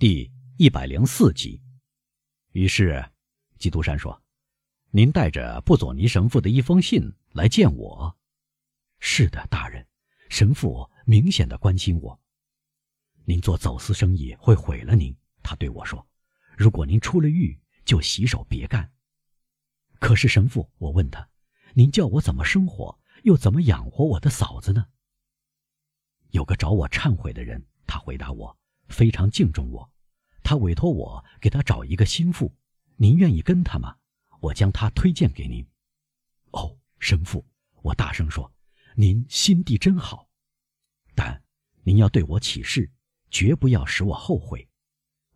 第一百零四集。于是，基督山说：“您带着布佐尼神父的一封信来见我。”“是的，大人。”神父明显的关心我。“您做走私生意会毁了您。”他对我说。“如果您出了狱，就洗手别干。”“可是神父，我问他，您叫我怎么生活，又怎么养活我的嫂子呢？”有个找我忏悔的人，他回答我。非常敬重我，他委托我给他找一个心腹，您愿意跟他吗？我将他推荐给您。哦，神父，我大声说，您心地真好，但您要对我起誓，绝不要使我后悔。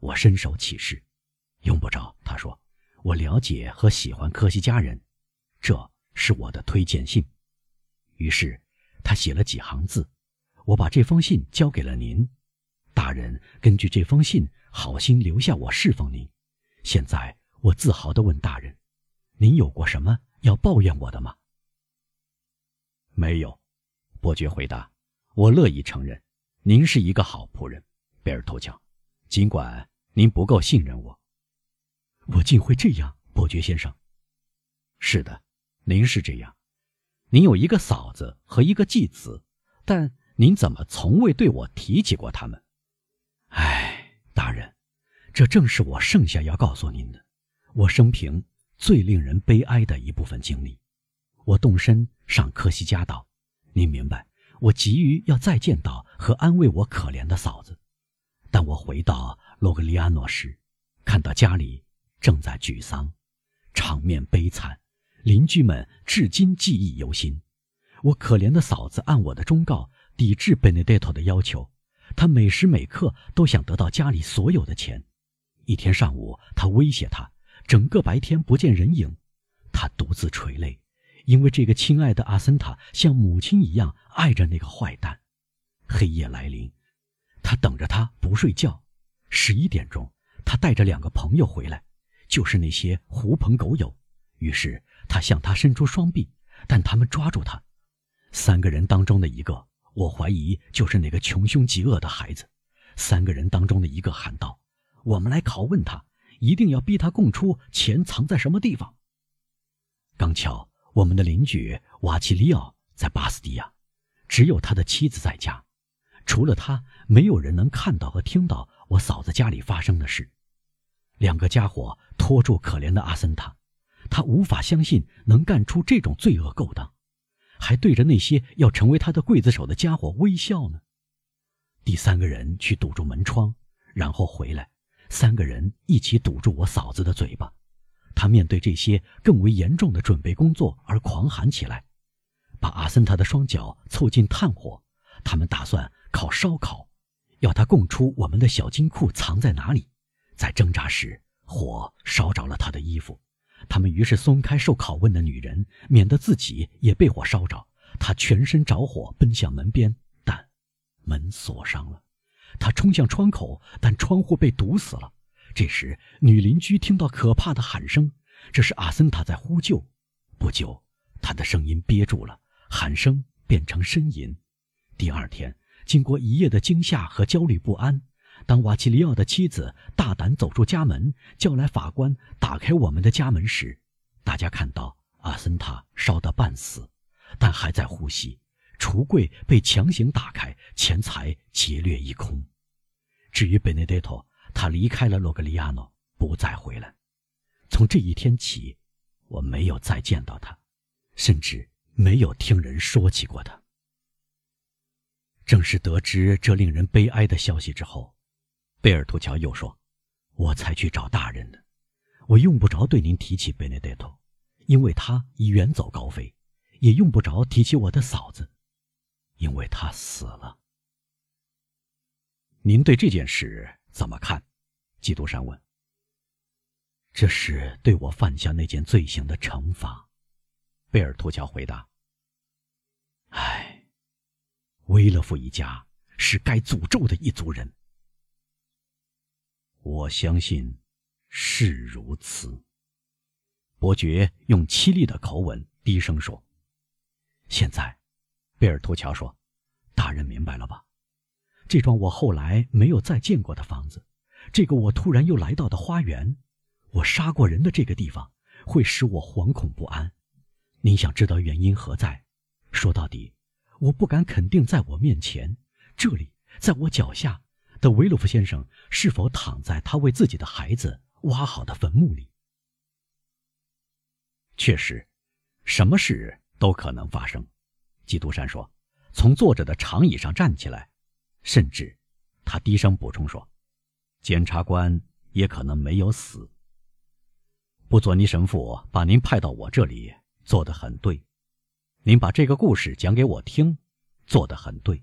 我伸手起誓，用不着。他说，我了解和喜欢科西嘉人，这是我的推荐信。于是他写了几行字，我把这封信交给了您。大人根据这封信，好心留下我侍奉您。现在我自豪地问大人：“您有过什么要抱怨我的吗？”没有，伯爵回答。我乐意承认，您是一个好仆人，贝尔托乔。尽管您不够信任我，我竟会这样，伯爵先生。是的，您是这样。您有一个嫂子和一个继子，但您怎么从未对我提起过他们？这正是我剩下要告诉您的，我生平最令人悲哀的一部分经历。我动身上科西嘉岛，您明白，我急于要再见到和安慰我可怜的嫂子。但我回到罗格利亚诺时，看到家里正在沮丧，场面悲惨，邻居们至今记忆犹新。我可怜的嫂子按我的忠告，抵制贝内戴托的要求。他每时每刻都想得到家里所有的钱。一天上午，他威胁他，整个白天不见人影。他独自垂泪，因为这个亲爱的阿森塔像母亲一样爱着那个坏蛋。黑夜来临，他等着他不睡觉。十一点钟，他带着两个朋友回来，就是那些狐朋狗友。于是他向他伸出双臂，但他们抓住他。三个人当中的一个。我怀疑就是那个穷凶极恶的孩子。三个人当中的一个喊道：“我们来拷问他，一定要逼他供出钱藏在什么地方。”刚巧我们的邻居瓦奇里奥在巴斯蒂亚，只有他的妻子在家，除了他，没有人能看到和听到我嫂子家里发生的事。两个家伙拖住可怜的阿森塔，他无法相信能干出这种罪恶勾当。还对着那些要成为他的刽子手的家伙微笑呢。第三个人去堵住门窗，然后回来，三个人一起堵住我嫂子的嘴巴。他面对这些更为严重的准备工作而狂喊起来，把阿森塔的双脚凑近炭火。他们打算烤烧烤，要他供出我们的小金库藏在哪里。在挣扎时，火烧着了他的衣服。他们于是松开受拷问的女人，免得自己也被火烧着。他全身着火，奔向门边，但门锁上了。他冲向窗口，但窗户被堵死了。这时，女邻居听到可怕的喊声，这是阿森塔在呼救。不久，他的声音憋住了，喊声变成呻吟。第二天，经过一夜的惊吓和焦虑不安。当瓦奇里奥的妻子大胆走出家门，叫来法官打开我们的家门时，大家看到阿森塔烧得半死，但还在呼吸。橱柜被强行打开，钱财劫掠一空。至于贝内德托，他离开了洛格利亚诺，不再回来。从这一天起，我没有再见到他，甚至没有听人说起过他。正是得知这令人悲哀的消息之后。贝尔图乔又说：“我才去找大人的，我用不着对您提起贝内德托，因为他已远走高飞；也用不着提起我的嫂子，因为他死了。您对这件事怎么看？”基督山问。“这是对我犯下那件罪行的惩罚。”贝尔托乔回答。“唉，威勒夫一家是该诅咒的一族人。”我相信是如此。伯爵用凄厉的口吻低声说：“现在，贝尔图乔说，大人明白了吧？这幢我后来没有再见过的房子，这个我突然又来到的花园，我杀过人的这个地方，会使我惶恐不安。您想知道原因何在？说到底，我不敢肯定，在我面前，这里，在我脚下的维鲁夫先生是否躺在他为自己的孩子挖好的坟墓里。确实，什么事都可能发生。基督山说：“从坐着的长椅上站起来，甚至，他低声补充说，检察官也可能没有死。”布佐尼神父把您派到我这里，做得很对。您把这个故事讲给我听，做得很对，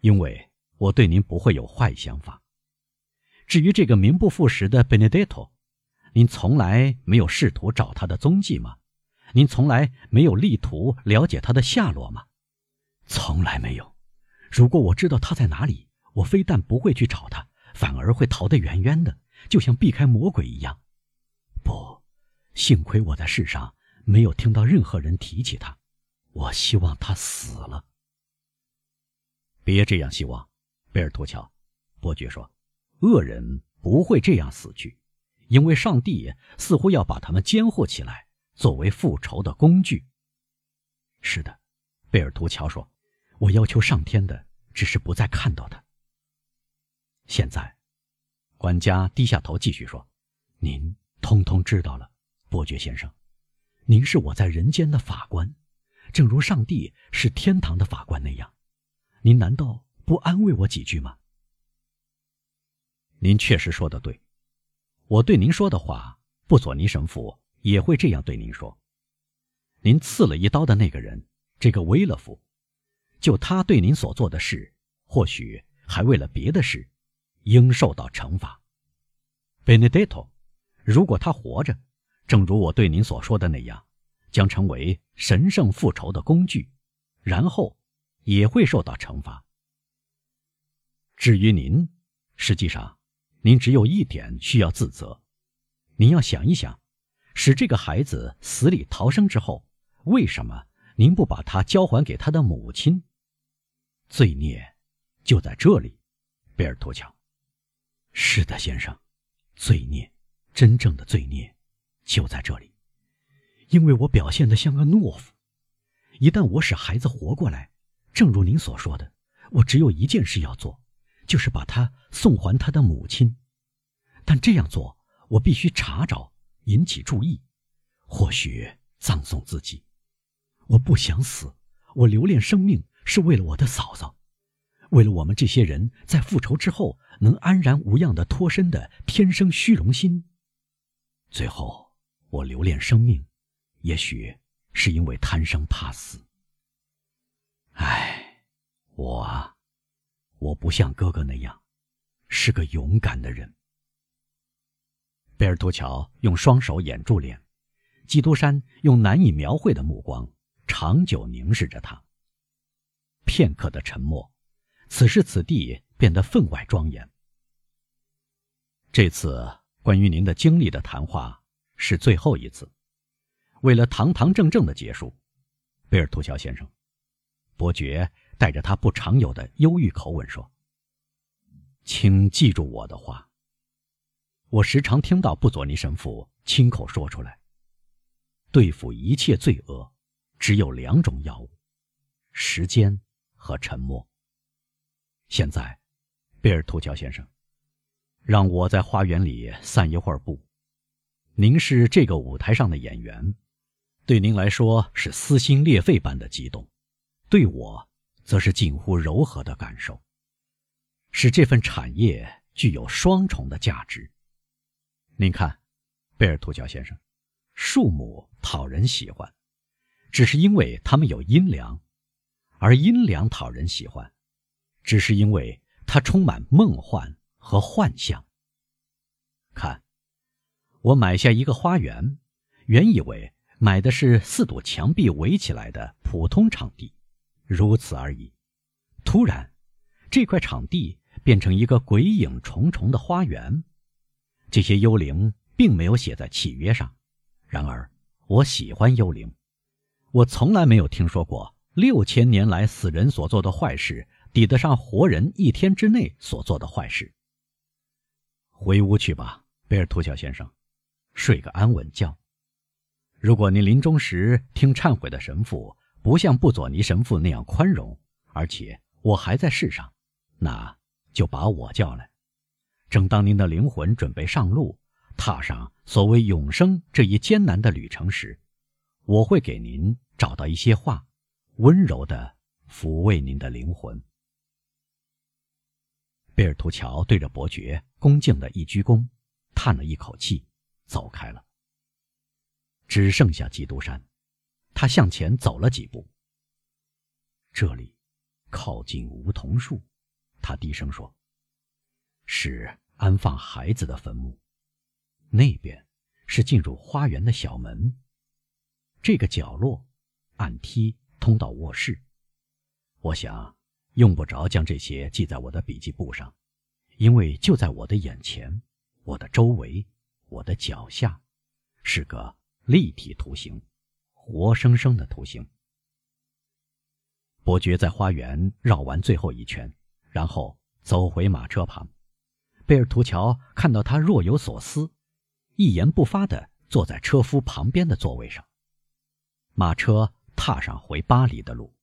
因为我对您不会有坏想法。至于这个名不副实的 Benedetto，您从来没有试图找他的踪迹吗？您从来没有力图了解他的下落吗？从来没有。如果我知道他在哪里，我非但不会去找他，反而会逃得远远的，就像避开魔鬼一样。不，幸亏我在世上没有听到任何人提起他。我希望他死了。别这样希望，贝尔图乔。伯爵说：“恶人不会这样死去，因为上帝似乎要把他们监护起来。”作为复仇的工具。是的，贝尔图乔说：“我要求上天的只是不再看到他。”现在，管家低下头继续说：“您通通知道了，伯爵先生，您是我在人间的法官，正如上帝是天堂的法官那样。您难道不安慰我几句吗？”您确实说的对，我对您说的话，布佐尼神父。也会这样对您说：“您刺了一刀的那个人，这个威勒夫，就他对您所做的事，或许还为了别的事，应受到惩罚。Benedetto，如果他活着，正如我对您所说的那样，将成为神圣复仇的工具，然后也会受到惩罚。至于您，实际上，您只有一点需要自责，您要想一想。”使这个孩子死里逃生之后，为什么您不把他交还给他的母亲？罪孽就在这里，贝尔托乔。是的，先生，罪孽，真正的罪孽就在这里，因为我表现得像个懦夫。一旦我使孩子活过来，正如您所说的，我只有一件事要做，就是把他送还他的母亲。但这样做，我必须查找。引起注意，或许葬送自己。我不想死，我留恋生命是为了我的嫂嫂，为了我们这些人在复仇之后能安然无恙的脱身的天生虚荣心。最后，我留恋生命，也许是因为贪生怕死。唉，我，我不像哥哥那样，是个勇敢的人。贝尔图乔用双手掩住脸，基督山用难以描绘的目光长久凝视着他。片刻的沉默，此时此地变得分外庄严。这次关于您的经历的谈话是最后一次，为了堂堂正正的结束，贝尔图乔先生，伯爵带着他不常有的忧郁口吻说：“请记住我的话。”我时常听到布佐尼神父亲口说出来：“对付一切罪恶，只有两种药物，时间和沉默。”现在，贝尔图乔先生，让我在花园里散一会儿步。您是这个舞台上的演员，对您来说是撕心裂肺般的激动，对我，则是近乎柔和的感受，使这份产业具有双重的价值。您看，贝尔图乔先生，树木讨人喜欢，只是因为它们有阴凉；而阴凉讨人喜欢，只是因为它充满梦幻和幻象。看，我买下一个花园，原以为买的是四堵墙壁围起来的普通场地，如此而已。突然，这块场地变成一个鬼影重重的花园。这些幽灵并没有写在契约上，然而我喜欢幽灵。我从来没有听说过六千年来死人所做的坏事抵得上活人一天之内所做的坏事。回屋去吧，贝尔图乔先生，睡个安稳觉。如果您临终时听忏悔的神父不像布佐尼神父那样宽容，而且我还在世上，那就把我叫来。正当您的灵魂准备上路，踏上所谓永生这一艰难的旅程时，我会给您找到一些话，温柔地抚慰您的灵魂。贝尔图乔对着伯爵恭敬的一鞠躬，叹了一口气，走开了。只剩下基督山，他向前走了几步。这里靠近梧桐树，他低声说：“是安放孩子的坟墓。那边是进入花园的小门。这个角落，暗梯通到卧室。我想用不着将这些记在我的笔记簿上，因为就在我的眼前，我的周围，我的脚下，是个。”立体图形，活生生的图形。伯爵在花园绕完最后一圈，然后走回马车旁。贝尔图乔看到他若有所思，一言不发地坐在车夫旁边的座位上。马车踏上回巴黎的路。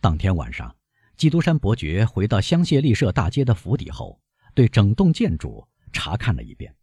当天晚上，基督山伯爵回到香榭丽舍大街的府邸后，对整栋建筑查看了一遍。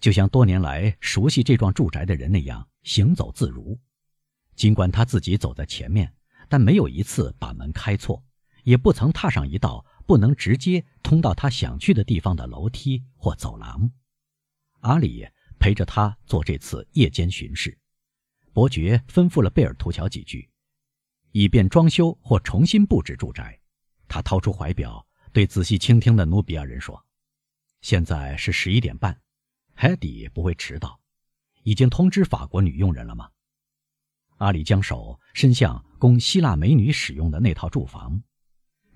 就像多年来熟悉这幢住宅的人那样行走自如，尽管他自己走在前面，但没有一次把门开错，也不曾踏上一道不能直接通到他想去的地方的楼梯或走廊。阿里陪着他做这次夜间巡视，伯爵吩咐了贝尔图乔几句，以便装修或重新布置住宅。他掏出怀表，对仔细倾听的努比亚人说：“现在是十一点半。”海迪不会迟到，已经通知法国女佣人了吗？阿里将手伸向供希腊美女使用的那套住房，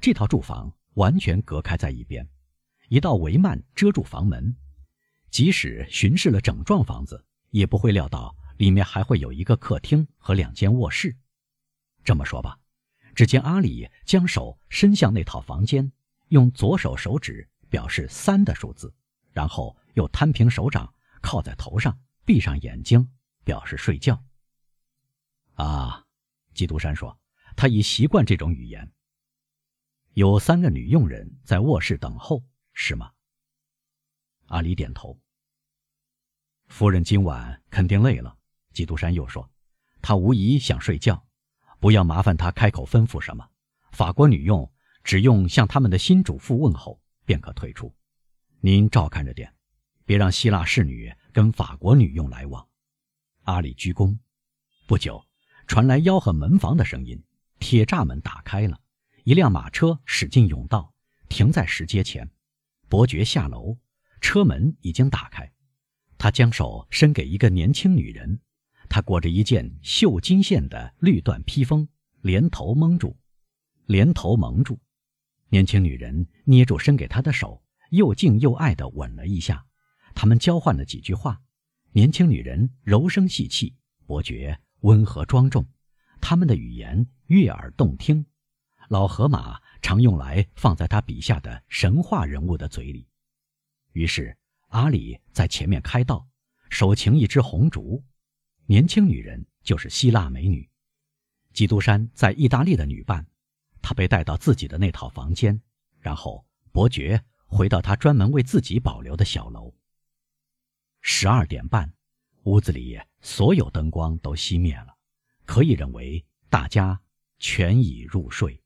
这套住房完全隔开在一边，一道帷幔遮住房门。即使巡视了整幢房子，也不会料到里面还会有一个客厅和两间卧室。这么说吧，只见阿里将手伸向那套房间，用左手手指表示三的数字，然后。又摊平手掌，靠在头上，闭上眼睛，表示睡觉。啊，基督山说，他已习惯这种语言。有三个女佣人在卧室等候，是吗？阿里点头。夫人今晚肯定累了。基督山又说，她无疑想睡觉，不要麻烦她开口吩咐什么。法国女佣只用向他们的新主妇问候，便可退出。您照看着点。别让希腊侍女跟法国女佣来往。阿里鞠躬。不久，传来吆喝门房的声音，铁栅门打开了，一辆马车驶进甬道，停在石阶前。伯爵下楼，车门已经打开，他将手伸给一个年轻女人，她裹着一件绣金线的绿缎披风，连头蒙住，连头蒙住。年轻女人捏住伸给她的手，又敬又爱地吻了一下。他们交换了几句话，年轻女人柔声细气，伯爵温和庄重，他们的语言悦耳动听。老河马常用来放在他笔下的神话人物的嘴里。于是阿里在前面开道，手擎一支红烛。年轻女人就是希腊美女，基督山在意大利的女伴。她被带到自己的那套房间，然后伯爵回到他专门为自己保留的小楼。十二点半，屋子里所有灯光都熄灭了，可以认为大家全已入睡。